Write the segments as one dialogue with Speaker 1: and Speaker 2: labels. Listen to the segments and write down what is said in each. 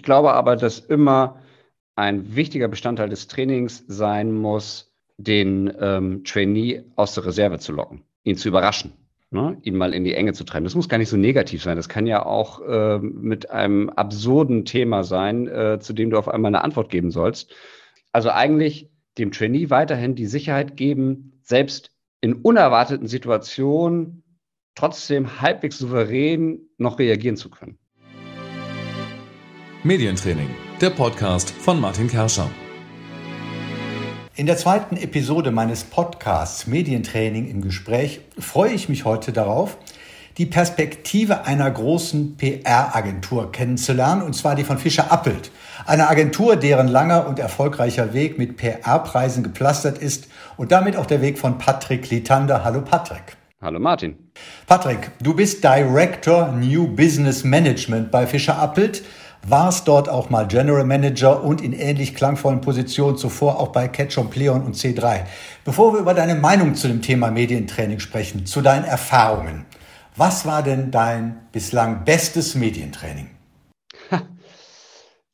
Speaker 1: Ich glaube aber, dass immer ein wichtiger Bestandteil des Trainings sein muss, den ähm, Trainee aus der Reserve zu locken, ihn zu überraschen, ne? ihn mal in die Enge zu treiben. Das muss gar nicht so negativ sein. Das kann ja auch äh, mit einem absurden Thema sein, äh, zu dem du auf einmal eine Antwort geben sollst. Also eigentlich dem Trainee weiterhin die Sicherheit geben, selbst in unerwarteten Situationen trotzdem halbwegs souverän noch reagieren zu können.
Speaker 2: Medientraining, der Podcast von Martin Kerscher.
Speaker 3: In der zweiten Episode meines Podcasts Medientraining im Gespräch freue ich mich heute darauf, die Perspektive einer großen PR-Agentur kennenzulernen, und zwar die von Fischer Appelt. Eine Agentur, deren langer und erfolgreicher Weg mit PR-Preisen gepflastert ist und damit auch der Weg von Patrick Litander. Hallo Patrick.
Speaker 1: Hallo Martin.
Speaker 3: Patrick, du bist Director New Business Management bei Fischer Appelt warst dort auch mal General Manager und in ähnlich klangvollen Positionen zuvor auch bei Ketchum, Pleon und C3. Bevor wir über deine Meinung zu dem Thema Medientraining sprechen, zu deinen Erfahrungen, was war denn dein bislang bestes Medientraining?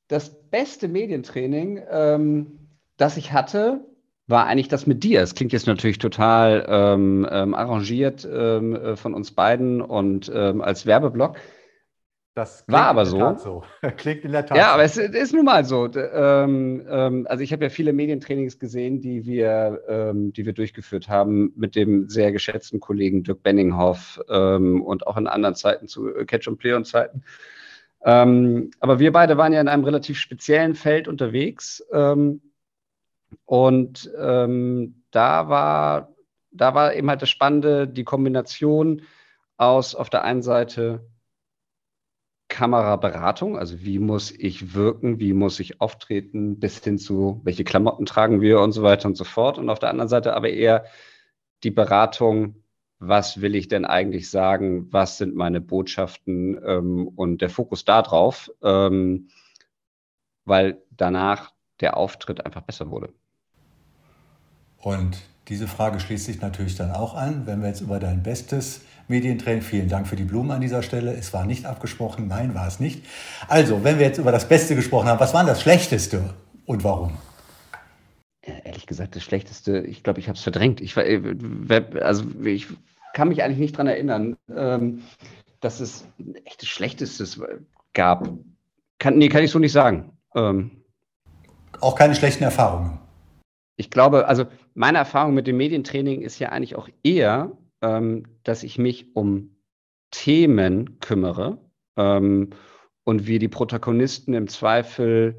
Speaker 1: Das beste Medientraining, ähm, das ich hatte, war eigentlich das mit dir. Es klingt jetzt natürlich total ähm, ähm, arrangiert ähm, äh, von uns beiden und ähm, als Werbeblock. Das war aber so. so.
Speaker 3: klingt in der Tat
Speaker 1: Ja, so. aber es ist nun mal so. Ähm, ähm, also ich habe ja viele Medientrainings gesehen, die wir, ähm, die wir durchgeführt haben mit dem sehr geschätzten Kollegen Dirk Benninghoff ähm, und auch in anderen Zeiten zu Catch and Play und Zeiten. Ähm, aber wir beide waren ja in einem relativ speziellen Feld unterwegs ähm, und da war da war eben halt das Spannende, die Kombination aus auf der einen Seite Kameraberatung, also wie muss ich wirken, wie muss ich auftreten, bis hin zu, welche Klamotten tragen wir und so weiter und so fort. Und auf der anderen Seite aber eher die Beratung, was will ich denn eigentlich sagen, was sind meine Botschaften ähm, und der Fokus darauf, ähm, weil danach der Auftritt einfach besser wurde.
Speaker 3: Und diese Frage schließt sich natürlich dann auch an, wenn wir jetzt über dein bestes Medientraining, vielen Dank für die Blumen an dieser Stelle. Es war nicht abgesprochen, nein, war es nicht. Also, wenn wir jetzt über das Beste gesprochen haben, was war das Schlechteste und warum?
Speaker 1: Ehrlich gesagt, das Schlechteste, ich glaube, ich habe es verdrängt. Ich, äh, also, ich kann mich eigentlich nicht daran erinnern, ähm, dass es ein echtes Schlechtestes gab. Kann, nee, kann ich so nicht sagen. Ähm,
Speaker 3: Auch keine schlechten Erfahrungen
Speaker 1: ich glaube, also meine Erfahrung mit dem Medientraining ist ja eigentlich auch eher, ähm, dass ich mich um Themen kümmere ähm, und wir die Protagonisten im Zweifel,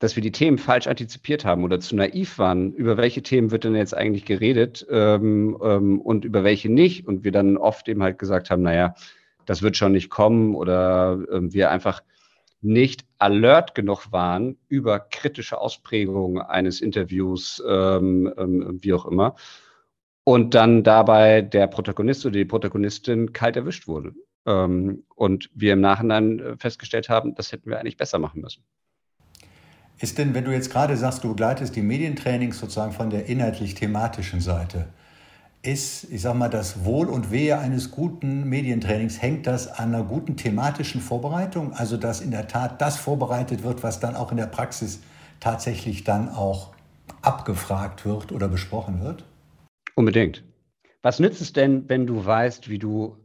Speaker 1: dass wir die Themen falsch antizipiert haben oder zu naiv waren. Über welche Themen wird denn jetzt eigentlich geredet ähm, ähm und über welche nicht? Und wir dann oft eben halt gesagt haben, naja, das wird schon nicht kommen oder ähm, wir einfach nicht alert genug waren über kritische Ausprägungen eines Interviews, ähm, ähm, wie auch immer. Und dann dabei der Protagonist oder die Protagonistin kalt erwischt wurde. Ähm, und wir im Nachhinein äh, festgestellt haben, das hätten wir eigentlich besser machen müssen.
Speaker 3: Ist denn, wenn du jetzt gerade sagst, du begleitest die Medientrainings sozusagen von der inhaltlich-thematischen Seite, ist, ich sag mal, das Wohl und Wehe eines guten Medientrainings, hängt das an einer guten thematischen Vorbereitung? Also, dass in der Tat das vorbereitet wird, was dann auch in der Praxis tatsächlich dann auch abgefragt wird oder besprochen wird?
Speaker 1: Unbedingt. Was nützt es denn, wenn du weißt, wie du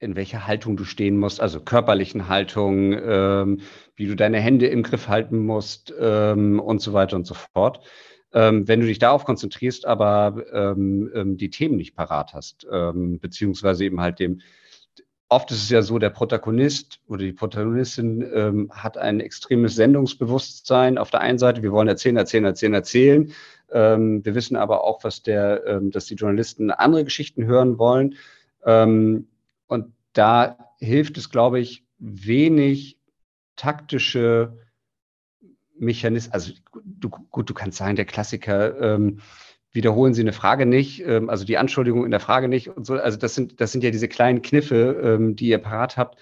Speaker 1: in welcher Haltung du stehen musst, also körperlichen Haltung, ähm, wie du deine Hände im Griff halten musst ähm, und so weiter und so fort ähm, wenn du dich darauf konzentrierst, aber ähm, ähm, die Themen nicht parat hast, ähm, beziehungsweise eben halt dem, oft ist es ja so, der Protagonist oder die Protagonistin ähm, hat ein extremes Sendungsbewusstsein auf der einen Seite, wir wollen erzählen, erzählen, erzählen, erzählen. Ähm, wir wissen aber auch, was der, ähm, dass die Journalisten andere Geschichten hören wollen. Ähm, und da hilft es, glaube ich, wenig taktische Mechanismus, also du, gut, du kannst sagen, der Klassiker, ähm, wiederholen Sie eine Frage nicht, ähm, also die Anschuldigung in der Frage nicht und so. Also das sind, das sind ja diese kleinen Kniffe, ähm, die ihr parat habt.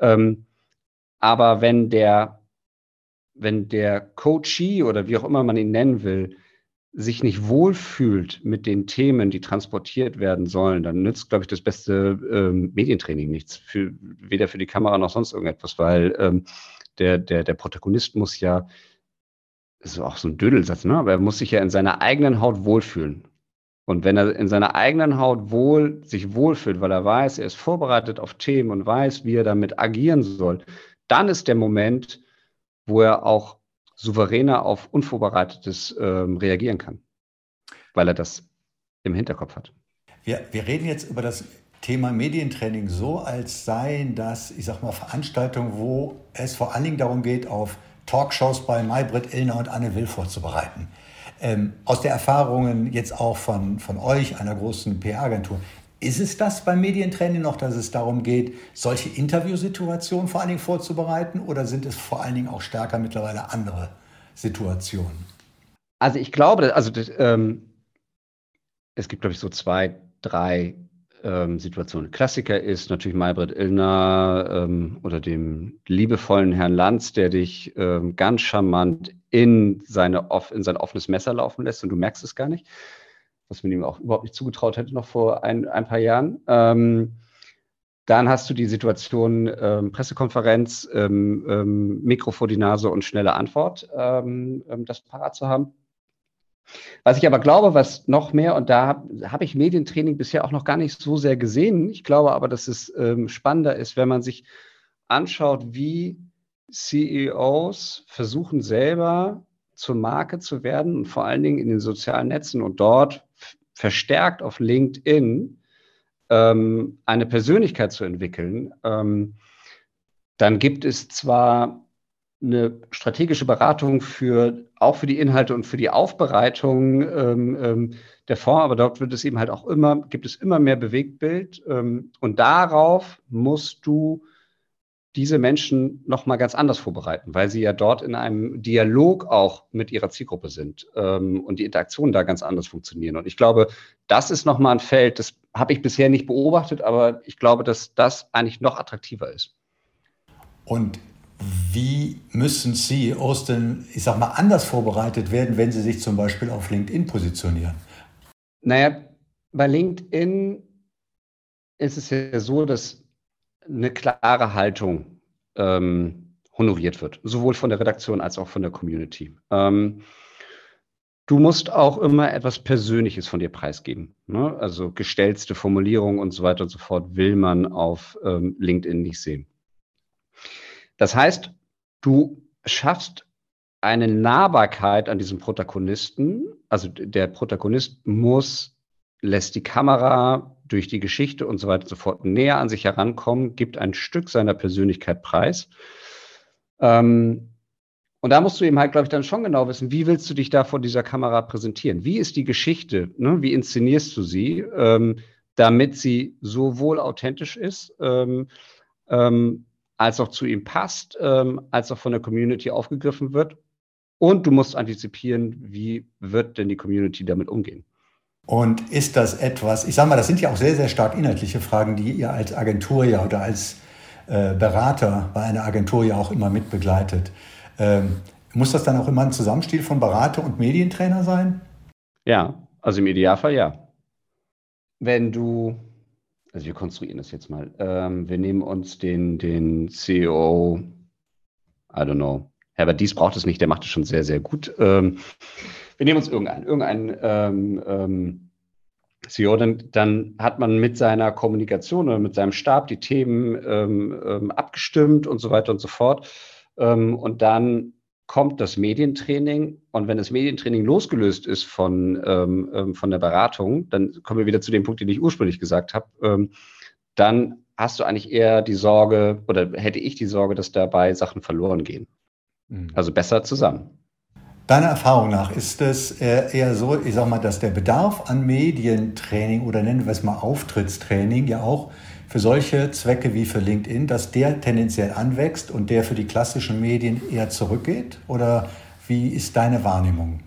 Speaker 1: Ähm, aber wenn der, wenn der Coachee oder wie auch immer man ihn nennen will, sich nicht wohlfühlt mit den Themen, die transportiert werden sollen, dann nützt, glaube ich, das beste ähm, Medientraining nichts, für, weder für die Kamera noch sonst irgendetwas, weil ähm, der, der, der Protagonist muss ja, ist auch so ein Dödelsatz, ne? aber er muss sich ja in seiner eigenen Haut wohlfühlen. Und wenn er in seiner eigenen Haut wohl, sich wohlfühlt, weil er weiß, er ist vorbereitet auf Themen und weiß, wie er damit agieren soll, dann ist der Moment, wo er auch souveräner auf Unvorbereitetes ähm, reagieren kann, weil er das im Hinterkopf hat.
Speaker 3: Wir, wir reden jetzt über das Thema Medientraining so, als seien das, ich sag mal, Veranstaltungen, wo es vor allen Dingen darum geht, auf Talkshows bei Maybrit Illner und Anne Will vorzubereiten. Ähm, aus der Erfahrungen jetzt auch von, von euch, einer großen PR-Agentur, ist es das beim Medientraining noch, dass es darum geht, solche Interviewsituationen vor allen Dingen vorzubereiten oder sind es vor allen Dingen auch stärker mittlerweile andere Situationen?
Speaker 1: Also ich glaube, also das, ähm, es gibt, glaube ich, so zwei, drei ähm, Situationen. Klassiker ist natürlich Maybrit Illner ähm, oder dem liebevollen Herrn Lanz, der dich ähm, ganz charmant in, seine, in sein offenes Messer laufen lässt und du merkst es gar nicht, was man ihm auch überhaupt nicht zugetraut hätte noch vor ein, ein paar Jahren. Ähm, dann hast du die Situation ähm, Pressekonferenz, ähm, Mikro vor die Nase und schnelle Antwort, das parat zu haben. Was ich aber glaube, was noch mehr, und da habe hab ich Medientraining bisher auch noch gar nicht so sehr gesehen, ich glaube aber, dass es ähm, spannender ist, wenn man sich anschaut, wie CEOs versuchen selber zur Marke zu werden und vor allen Dingen in den sozialen Netzen und dort verstärkt auf LinkedIn ähm, eine Persönlichkeit zu entwickeln, ähm, dann gibt es zwar eine strategische Beratung für auch für die Inhalte und für die Aufbereitung ähm, ähm, der Fonds, aber dort wird es eben halt auch immer, gibt es immer mehr Bewegtbild ähm, und darauf musst du diese Menschen nochmal ganz anders vorbereiten, weil sie ja dort in einem Dialog auch mit ihrer Zielgruppe sind ähm, und die Interaktionen da ganz anders funktionieren. Und ich glaube, das ist nochmal ein Feld, das habe ich bisher nicht beobachtet, aber ich glaube, dass das eigentlich noch attraktiver ist.
Speaker 3: Und wie müssen CEOs denn, ich sag mal, anders vorbereitet werden, wenn sie sich zum Beispiel auf LinkedIn positionieren?
Speaker 1: Naja, bei LinkedIn ist es ja so, dass eine klare Haltung ähm, honoriert wird, sowohl von der Redaktion als auch von der Community. Ähm, du musst auch immer etwas Persönliches von dir preisgeben. Ne? Also gestellte Formulierungen und so weiter und so fort will man auf ähm, LinkedIn nicht sehen. Das heißt, du schaffst eine Nahbarkeit an diesem Protagonisten. Also der Protagonist muss, lässt die Kamera durch die Geschichte und so weiter und so fort näher an sich herankommen, gibt ein Stück seiner Persönlichkeit preis. Ähm, und da musst du eben halt, glaube ich, dann schon genau wissen, wie willst du dich da vor dieser Kamera präsentieren? Wie ist die Geschichte? Ne? Wie inszenierst du sie, ähm, damit sie sowohl authentisch ist, ähm, ähm als auch zu ihm passt, ähm, als auch von der Community aufgegriffen wird. Und du musst antizipieren, wie wird denn die Community damit umgehen.
Speaker 3: Und ist das etwas, ich sage mal, das sind ja auch sehr, sehr stark inhaltliche Fragen, die ihr als Agentur ja oder als äh, Berater bei einer Agentur ja auch immer mitbegleitet. Ähm, muss das dann auch immer ein Zusammenspiel von Berater und Medientrainer sein?
Speaker 1: Ja, also im Idealfall ja. Wenn du also wir konstruieren das jetzt mal. Ähm, wir nehmen uns den, den CEO, I don't know, Herbert Dies braucht es nicht, der macht es schon sehr, sehr gut. Ähm, wir nehmen uns irgendeinen, irgendeinen ähm, ähm CEO, dann, dann, hat man mit seiner Kommunikation oder mit seinem Stab die Themen ähm, ähm, abgestimmt und so weiter und so fort. und dann kommt das Medientraining und wenn das Medientraining losgelöst ist von, ähm, ähm, von der Beratung, dann kommen wir wieder zu dem Punkt, den ich ursprünglich gesagt habe, ähm, dann hast du eigentlich eher die Sorge oder hätte ich die Sorge, dass dabei Sachen verloren gehen. Mhm. Also besser zusammen.
Speaker 3: Deiner Erfahrung nach ist es eher so, ich sag mal, dass der Bedarf an Medientraining oder nennen wir es mal Auftrittstraining ja auch für solche Zwecke wie für LinkedIn, dass der tendenziell anwächst und der für die klassischen Medien eher zurückgeht? Oder wie ist deine Wahrnehmung?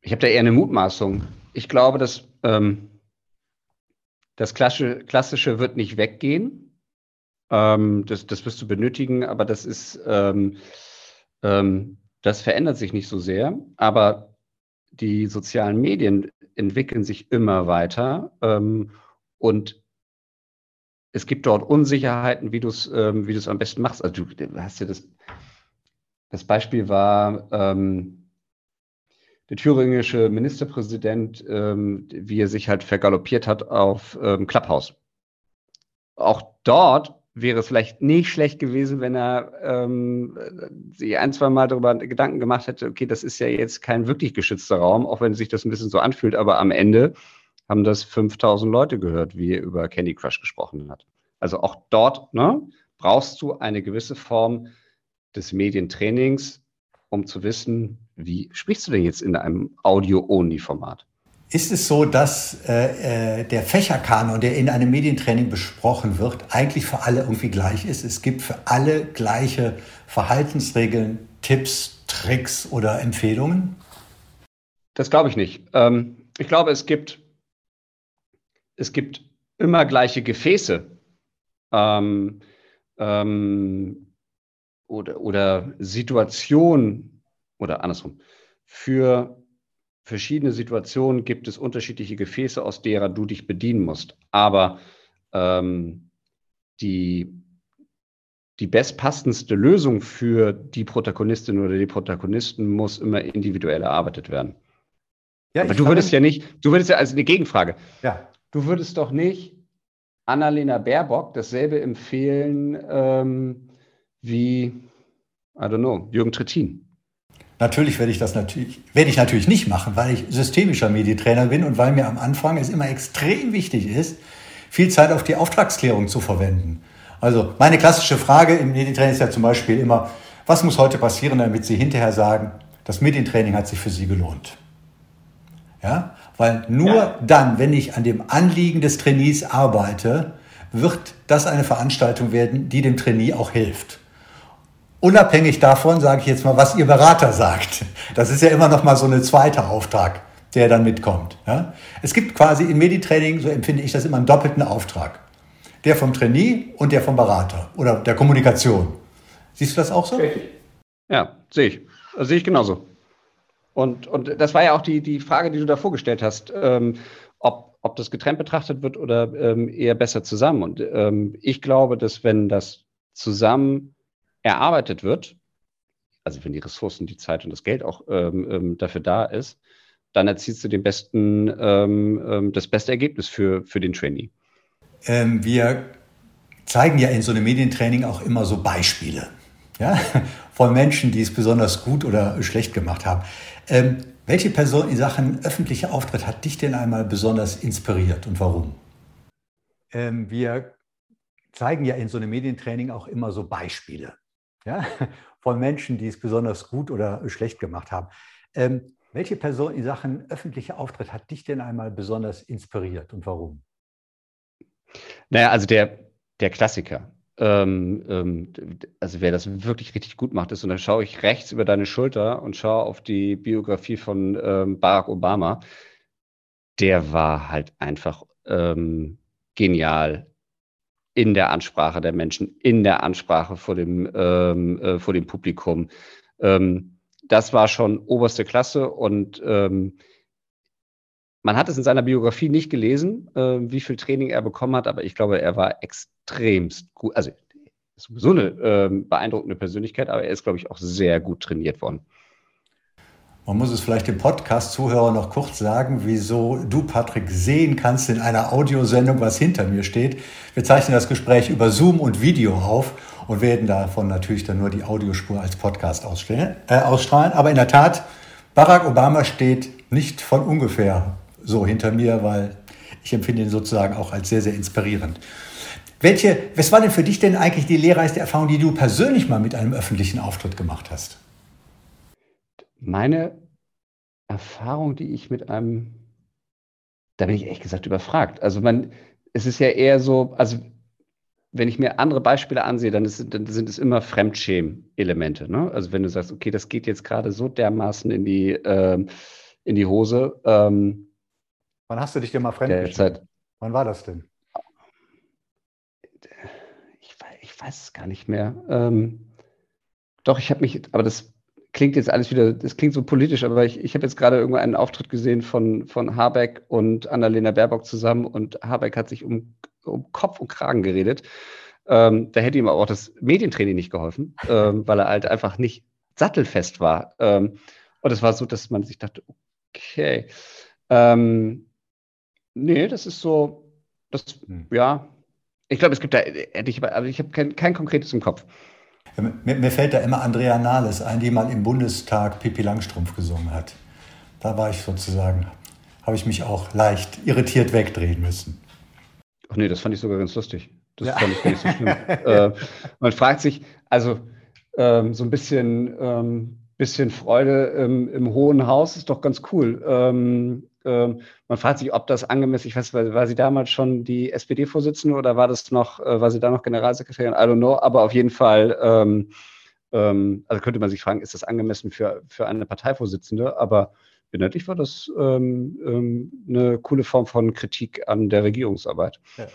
Speaker 1: Ich habe da eher eine Mutmaßung. Ich glaube, dass ähm, das Klassische, Klassische wird nicht weggehen. Ähm, das, das wirst du benötigen, aber das ist, ähm, ähm das verändert sich nicht so sehr. Aber die sozialen Medien entwickeln sich immer weiter ähm, und es gibt dort Unsicherheiten, wie du es ähm, wie am besten machst. Also du hast ja das, das Beispiel war ähm, der thüringische Ministerpräsident, ähm, wie er sich halt vergaloppiert hat auf ähm, Clubhouse. Auch dort wäre es vielleicht nicht schlecht gewesen, wenn er ähm, sich ein, zwei Mal darüber Gedanken gemacht hätte, okay, das ist ja jetzt kein wirklich geschützter Raum, auch wenn sich das ein bisschen so anfühlt, aber am Ende haben das 5000 Leute gehört, wie er über Candy Crush gesprochen hat. Also auch dort ne, brauchst du eine gewisse Form des Medientrainings, um zu wissen, wie sprichst du denn jetzt in einem Audio-Only-Format?
Speaker 3: Ist es so, dass äh, äh, der Fächerkanon, der in einem Medientraining besprochen wird, eigentlich für alle irgendwie gleich ist? Es gibt für alle gleiche Verhaltensregeln, Tipps, Tricks oder Empfehlungen?
Speaker 1: Das glaube ich nicht. Ähm, ich glaube, es gibt, es gibt immer gleiche Gefäße ähm, ähm, oder, oder Situationen oder andersrum. Für verschiedene Situationen gibt es unterschiedliche Gefäße, aus derer du dich bedienen musst. Aber ähm, die, die bestpassendste Lösung für die Protagonistin oder die Protagonisten muss immer individuell erarbeitet werden. Ja, Aber du würdest ja nicht, du würdest ja, also eine Gegenfrage. Ja. Du würdest doch nicht Annalena Baerbock dasselbe empfehlen ähm, wie, I don't know, Jürgen Trittin.
Speaker 3: Natürlich werde ich das natürlich, werde ich natürlich nicht machen, weil ich systemischer Medientrainer bin und weil mir am Anfang es immer extrem wichtig ist, viel Zeit auf die Auftragsklärung zu verwenden. Also meine klassische Frage im Medientraining ist ja zum Beispiel immer, was muss heute passieren, damit Sie hinterher sagen, das Medientraining hat sich für Sie gelohnt. Ja, weil nur ja. dann, wenn ich an dem Anliegen des Trainees arbeite, wird das eine Veranstaltung werden, die dem Trainee auch hilft. Unabhängig davon sage ich jetzt mal, was Ihr Berater sagt. Das ist ja immer noch mal so eine zweite Auftrag, der dann mitkommt. Ja? Es gibt quasi im Meditraining, so empfinde ich das immer, einen doppelten Auftrag. Der vom Trainee und der vom Berater oder der Kommunikation. Siehst du das auch so?
Speaker 1: Ja, sehe ich. Sehe ich genauso. Und, und das war ja auch die, die Frage, die du da vorgestellt hast, ähm, ob, ob das getrennt betrachtet wird oder ähm, eher besser zusammen. Und ähm, ich glaube, dass wenn das zusammen erarbeitet wird, also wenn die Ressourcen, die Zeit und das Geld auch ähm, ähm, dafür da ist, dann erzielst du den besten, ähm, das beste Ergebnis für, für den Trainee.
Speaker 3: Wir zeigen ja in so einem Medientraining auch immer so Beispiele ja, von Menschen, die es besonders gut oder schlecht gemacht haben. Ähm, welche Person in Sachen öffentlicher Auftritt hat dich denn einmal besonders inspiriert und warum? wir zeigen ja in so einem Medientraining auch immer so Beispiele ja, von Menschen, die es besonders gut oder schlecht gemacht haben. Ähm, welche Person in Sachen öffentlicher Auftritt hat dich denn einmal besonders inspiriert und warum?
Speaker 1: Naja, also der, der Klassiker. Ähm, ähm, also wer das wirklich richtig gut macht, ist, und dann schaue ich rechts über deine Schulter und schaue auf die Biografie von ähm, Barack Obama. Der war halt einfach ähm, genial in der Ansprache der Menschen, in der Ansprache vor dem, ähm, äh, vor dem Publikum. Ähm, das war schon oberste Klasse und man hat es in seiner Biografie nicht gelesen, äh, wie viel Training er bekommen hat, aber ich glaube, er war extremst gut. Also ist sowieso eine äh, beeindruckende Persönlichkeit, aber er ist, glaube ich, auch sehr gut trainiert worden.
Speaker 3: Man muss es vielleicht dem Podcast-Zuhörer noch kurz sagen, wieso du, Patrick, sehen kannst in einer Audiosendung, was hinter mir steht. Wir zeichnen das Gespräch über Zoom und Video auf und werden davon natürlich dann nur die Audiospur als Podcast äh, ausstrahlen. Aber in der Tat, Barack Obama steht nicht von ungefähr so hinter mir, weil ich empfinde ihn sozusagen auch als sehr, sehr inspirierend. Welche, was war denn für dich denn eigentlich die lehrreichste Erfahrung, die du persönlich mal mit einem öffentlichen Auftritt gemacht hast?
Speaker 1: meine Erfahrung, die ich mit einem, da bin ich ehrlich gesagt überfragt. Also man, es ist ja eher so, also wenn ich mir andere Beispiele ansehe, dann, ist, dann sind es immer Fremdschämen-Elemente. Ne? Also wenn du sagst, okay, das geht jetzt gerade so dermaßen in die, ähm, in die Hose. Ähm,
Speaker 3: Wann hast du dich denn mal fremdgeschämt? Wann war das denn?
Speaker 1: Ich, weiß es gar nicht mehr. Ähm, doch, ich habe mich, aber das klingt jetzt alles wieder, das klingt so politisch, aber ich, ich habe jetzt gerade irgendwo einen Auftritt gesehen von, von Habeck und Annalena Baerbock zusammen und Habeck hat sich um, um Kopf und Kragen geredet. Ähm, da hätte ihm aber auch das Medientraining nicht geholfen, ähm, weil er halt einfach nicht sattelfest war. Ähm, und es war so, dass man sich dachte, okay, ähm, nee, das ist so, das, hm. ja, ich glaube, es gibt da, ich, aber ich habe kein, kein konkretes im Kopf.
Speaker 3: Mir, mir, fällt da immer Andrea Nahles ein, die mal im Bundestag Pippi Langstrumpf gesungen hat. Da war ich sozusagen, habe ich mich auch leicht irritiert wegdrehen müssen.
Speaker 1: Ach nee, das fand ich sogar ganz lustig. Das ja. fand ich gar nicht so schlimm. äh, man fragt sich, also ähm, so ein bisschen, ähm, bisschen Freude im, im, Hohen Haus ist doch ganz cool. Ähm man fragt sich, ob das angemessen, ich weiß, war, war sie damals schon die SPD-Vorsitzende oder war das noch, äh, war sie da noch Generalsekretärin? I don't know, aber auf jeden Fall, ähm, ähm, also könnte man sich fragen, ist das angemessen für, für eine Parteivorsitzende? Aber inhaltlich war das eine coole Form von Kritik an der Regierungsarbeit. Ja.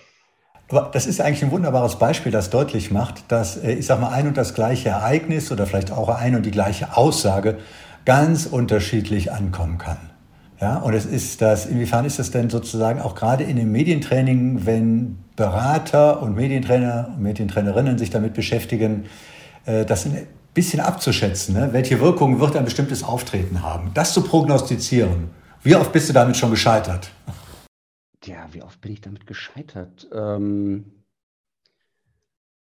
Speaker 3: Das ist eigentlich ein wunderbares Beispiel, das deutlich macht, dass, äh, ich sag mal, ein und das gleiche Ereignis oder vielleicht auch ein und die gleiche Aussage ganz unterschiedlich ankommen kann. Ja, und es ist das, inwiefern ist das denn sozusagen auch gerade in dem Medientraining, wenn Berater und Medientrainer und Medientrainerinnen sich damit beschäftigen, äh, das ein bisschen abzuschätzen, ne? welche Wirkung wird ein bestimmtes Auftreten haben, das zu prognostizieren. Wie oft bist du damit schon gescheitert?
Speaker 1: ja, wie oft bin ich damit gescheitert? Ähm,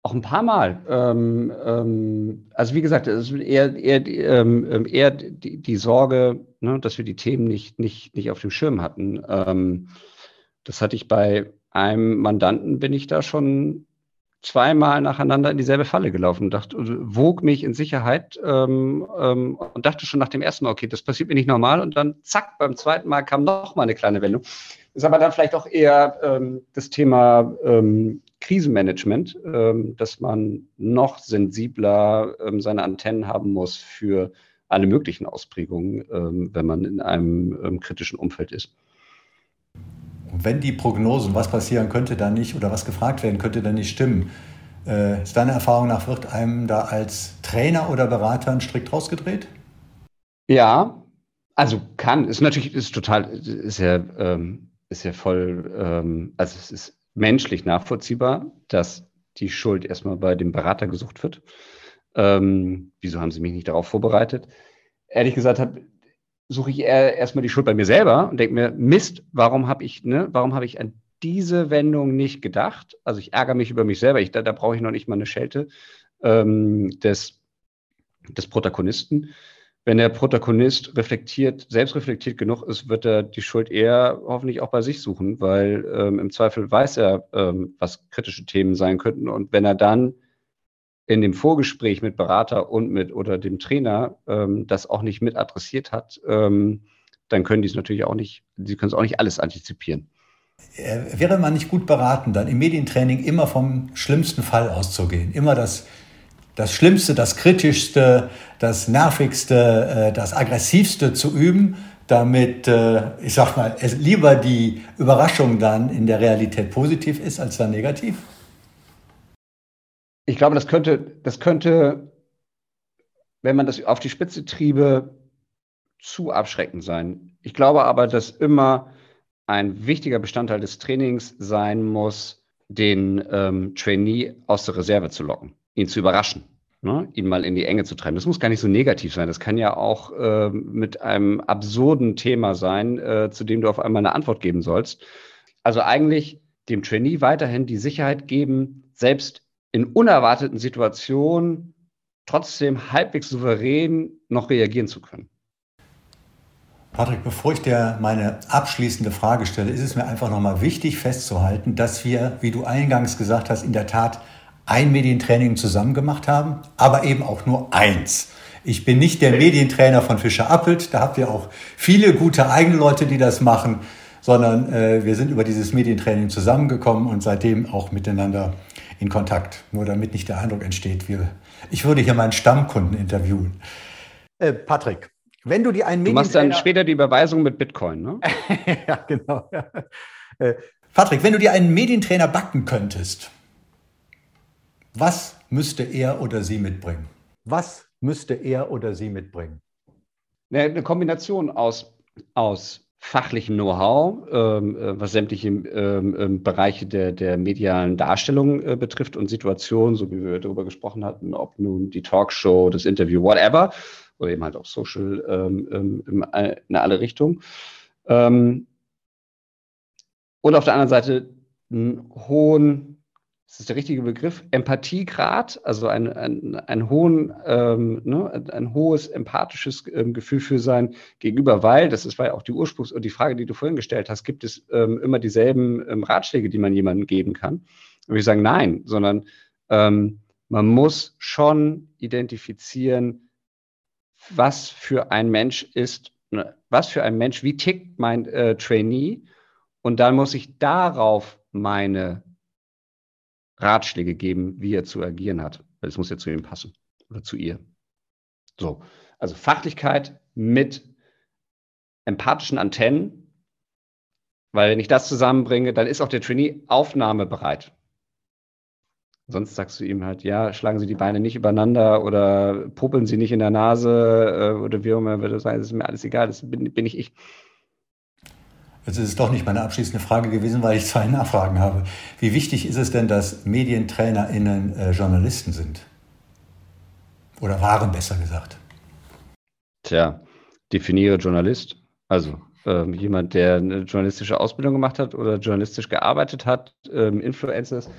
Speaker 1: auch ein paar Mal. Ähm, ähm, also wie gesagt, es ist eher, eher, ähm, ähm, eher die, die Sorge, ne, dass wir die Themen nicht, nicht, nicht auf dem Schirm hatten. Ähm, das hatte ich bei einem Mandanten, bin ich da schon zweimal nacheinander in dieselbe Falle gelaufen und dachte, wog mich in Sicherheit ähm, ähm, und dachte schon nach dem ersten Mal, okay, das passiert mir nicht normal und dann zack, beim zweiten Mal kam noch mal eine kleine Wendung. Ist aber dann vielleicht auch eher ähm, das Thema ähm, Krisenmanagement, ähm, dass man noch sensibler ähm, seine Antennen haben muss für alle möglichen Ausprägungen, ähm, wenn man in einem kritischen Umfeld ist.
Speaker 3: Und wenn die Prognosen, was passieren könnte, dann nicht oder was gefragt werden könnte, dann nicht stimmen, äh, ist deiner Erfahrung nach, wird einem da als Trainer oder Berater ein Strick rausgedreht?
Speaker 1: Ja, also kann, ist natürlich, ist total, ist ja ist ja voll, also es ist menschlich nachvollziehbar, dass die Schuld erstmal bei dem Berater gesucht wird. Ähm, wieso haben Sie mich nicht darauf vorbereitet? Ehrlich gesagt, hab, suche ich erstmal die Schuld bei mir selber und denke mir, Mist, warum habe ich, ne, warum habe ich an diese Wendung nicht gedacht? Also ich ärgere mich über mich selber. Ich, da, da brauche ich noch nicht mal eine Schelte ähm, des, des Protagonisten wenn der Protagonist reflektiert, selbst reflektiert genug ist, wird er die Schuld eher hoffentlich auch bei sich suchen, weil ähm, im Zweifel weiß er, ähm, was kritische Themen sein könnten. Und wenn er dann in dem Vorgespräch mit Berater und mit oder dem Trainer ähm, das auch nicht mit adressiert hat, ähm, dann können die es natürlich auch nicht, sie können es auch nicht alles antizipieren.
Speaker 3: Äh, wäre man nicht gut beraten, dann im Medientraining immer vom schlimmsten Fall auszugehen, immer das das Schlimmste, das Kritischste, das Nervigste, äh, das Aggressivste zu üben, damit, äh, ich sag mal, lieber die Überraschung dann in der Realität positiv ist als dann negativ?
Speaker 1: Ich glaube, das könnte, das könnte, wenn man das auf die Spitze triebe, zu abschreckend sein. Ich glaube aber, dass immer ein wichtiger Bestandteil des Trainings sein muss, den ähm, Trainee aus der Reserve zu locken ihn zu überraschen, ne? ihn mal in die Enge zu treiben. Das muss gar nicht so negativ sein. Das kann ja auch äh, mit einem absurden Thema sein, äh, zu dem du auf einmal eine Antwort geben sollst. Also eigentlich dem Trainee weiterhin die Sicherheit geben, selbst in unerwarteten Situationen trotzdem halbwegs souverän noch reagieren zu können.
Speaker 3: Patrick, bevor ich dir meine abschließende Frage stelle, ist es mir einfach nochmal wichtig festzuhalten, dass wir, wie du eingangs gesagt hast, in der Tat ein Medientraining zusammen gemacht haben, aber eben auch nur eins. Ich bin nicht der Medientrainer von Fischer Appelt, da habt ihr auch viele gute eigene Leute, die das machen, sondern äh, wir sind über dieses Medientraining zusammengekommen und seitdem auch miteinander in Kontakt. Nur damit nicht der Eindruck entsteht, wir, ich würde hier meinen Stammkunden interviewen. Äh, Patrick, wenn du dir einen
Speaker 1: Du machst dann später die Überweisung mit Bitcoin, ne?
Speaker 3: ja, genau. Äh, Patrick, wenn du dir einen Medientrainer backen könntest, was müsste er oder sie mitbringen? Was müsste er oder sie mitbringen?
Speaker 1: Eine Kombination aus, aus fachlichen Know-how, ähm, äh, was sämtliche ähm, ähm, Bereiche der, der medialen Darstellung äh, betrifft und Situationen, so wie wir darüber gesprochen hatten, ob nun die Talkshow, das Interview, whatever, oder eben halt auch Social ähm, ähm in, in alle Richtungen. Ähm, und auf der anderen Seite einen hohen das ist der richtige Begriff, Empathiegrad, also ein, ein, ein, hohen, ähm, ne, ein hohes empathisches ähm, Gefühl für sein Gegenüber, weil, das ist, war ja auch die Ursprungs- und die Frage, die du vorhin gestellt hast, gibt es ähm, immer dieselben ähm, Ratschläge, die man jemandem geben kann? Und ich sagen, nein, sondern ähm, man muss schon identifizieren, was für ein Mensch ist, ne, was für ein Mensch, wie tickt mein äh, Trainee? Und dann muss ich darauf meine Ratschläge geben, wie er zu agieren hat. Weil es muss ja zu ihm passen oder zu ihr. So, also Fachlichkeit mit empathischen Antennen, weil wenn ich das zusammenbringe, dann ist auch der Trainee aufnahmebereit. Sonst sagst du ihm halt, ja, schlagen Sie die Beine nicht übereinander oder popeln Sie nicht in der Nase äh, oder wie auch immer, würde das ist mir alles egal, das bin, bin ich ich.
Speaker 3: Jetzt ist es doch nicht meine abschließende Frage gewesen, weil ich zwei Nachfragen habe. Wie wichtig ist es denn, dass MedientrainerInnen äh, Journalisten sind? Oder waren besser gesagt?
Speaker 1: Tja, definiere Journalist. Also ähm, jemand, der eine journalistische Ausbildung gemacht hat oder journalistisch gearbeitet hat, ähm, Influencers.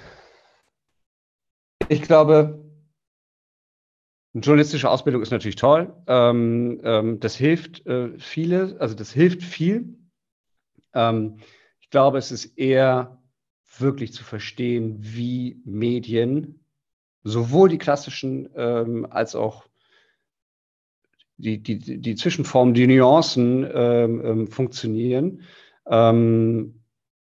Speaker 1: Ich glaube, eine journalistische Ausbildung ist natürlich toll. Ähm, ähm das hilft äh, viele, also das hilft viel ähm, ich glaube, es ist eher wirklich zu verstehen, wie Medien, sowohl die klassischen ähm, als auch die, die, die Zwischenformen, die Nuancen ähm, ähm funktionieren ähm,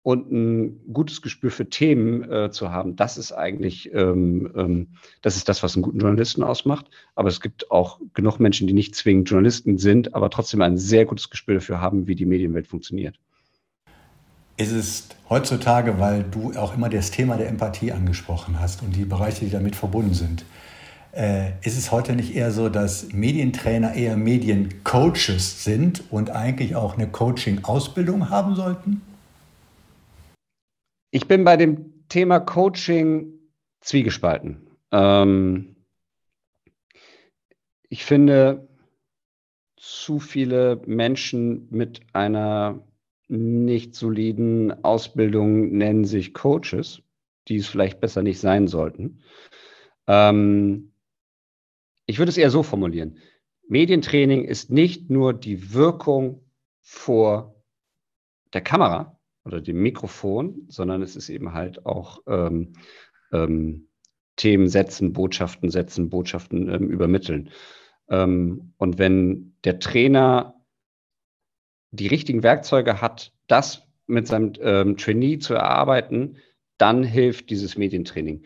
Speaker 1: und ein gutes Gespür für Themen äh, zu haben, das ist eigentlich, ähm, ähm, das ist das, was einen guten Journalisten ausmacht. Aber es gibt auch genug Menschen, die nicht zwingend Journalisten sind, aber trotzdem ein sehr gutes Gespür dafür haben, wie die Medienwelt funktioniert
Speaker 3: ist es heutzutage, weil du auch immer das Thema der Empathie angesprochen hast und die Bereiche, die damit verbunden sind, äh, ist es heute nicht eher so, dass Medientrainer eher Mediencoaches sind und eigentlich auch eine Coaching-Ausbildung haben sollten?
Speaker 1: Ich bin bei dem Thema Coaching zwiegespalten. Ähm, ich finde, zu viele Menschen mit einer nicht soliden Ausbildungen nennen sich Coaches, die es vielleicht besser nicht sein sollten. Ähm, ich würde es eher so formulieren. Medientraining ist nicht nur die Wirkung vor der Kamera oder dem Mikrofon, sondern es ist eben halt auch ähm, ähm, Themen setzen, Botschaften setzen, Botschaften ähm, übermitteln. Ähm, und wenn der Trainer die richtigen Werkzeuge hat, das mit seinem ähm, Trainee zu erarbeiten, dann hilft dieses Medientraining.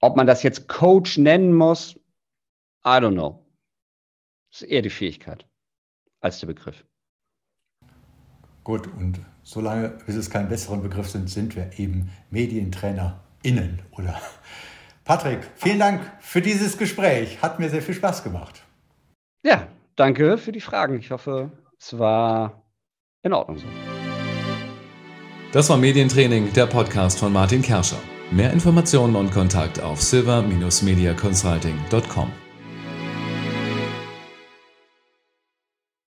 Speaker 1: Ob man das jetzt Coach nennen muss, I don't know. Das ist eher die Fähigkeit als der Begriff.
Speaker 3: Gut, und solange bis es keinen besseren Begriff sind, sind wir eben MedientrainerInnen, oder? Patrick, vielen Dank für dieses Gespräch. Hat mir sehr viel Spaß gemacht.
Speaker 1: Ja, danke für die Fragen. Ich hoffe, es war in Ordnung so.
Speaker 2: Das war Medientraining, der Podcast von Martin Kerscher. Mehr Informationen und Kontakt auf silver-mediaconsulting.com.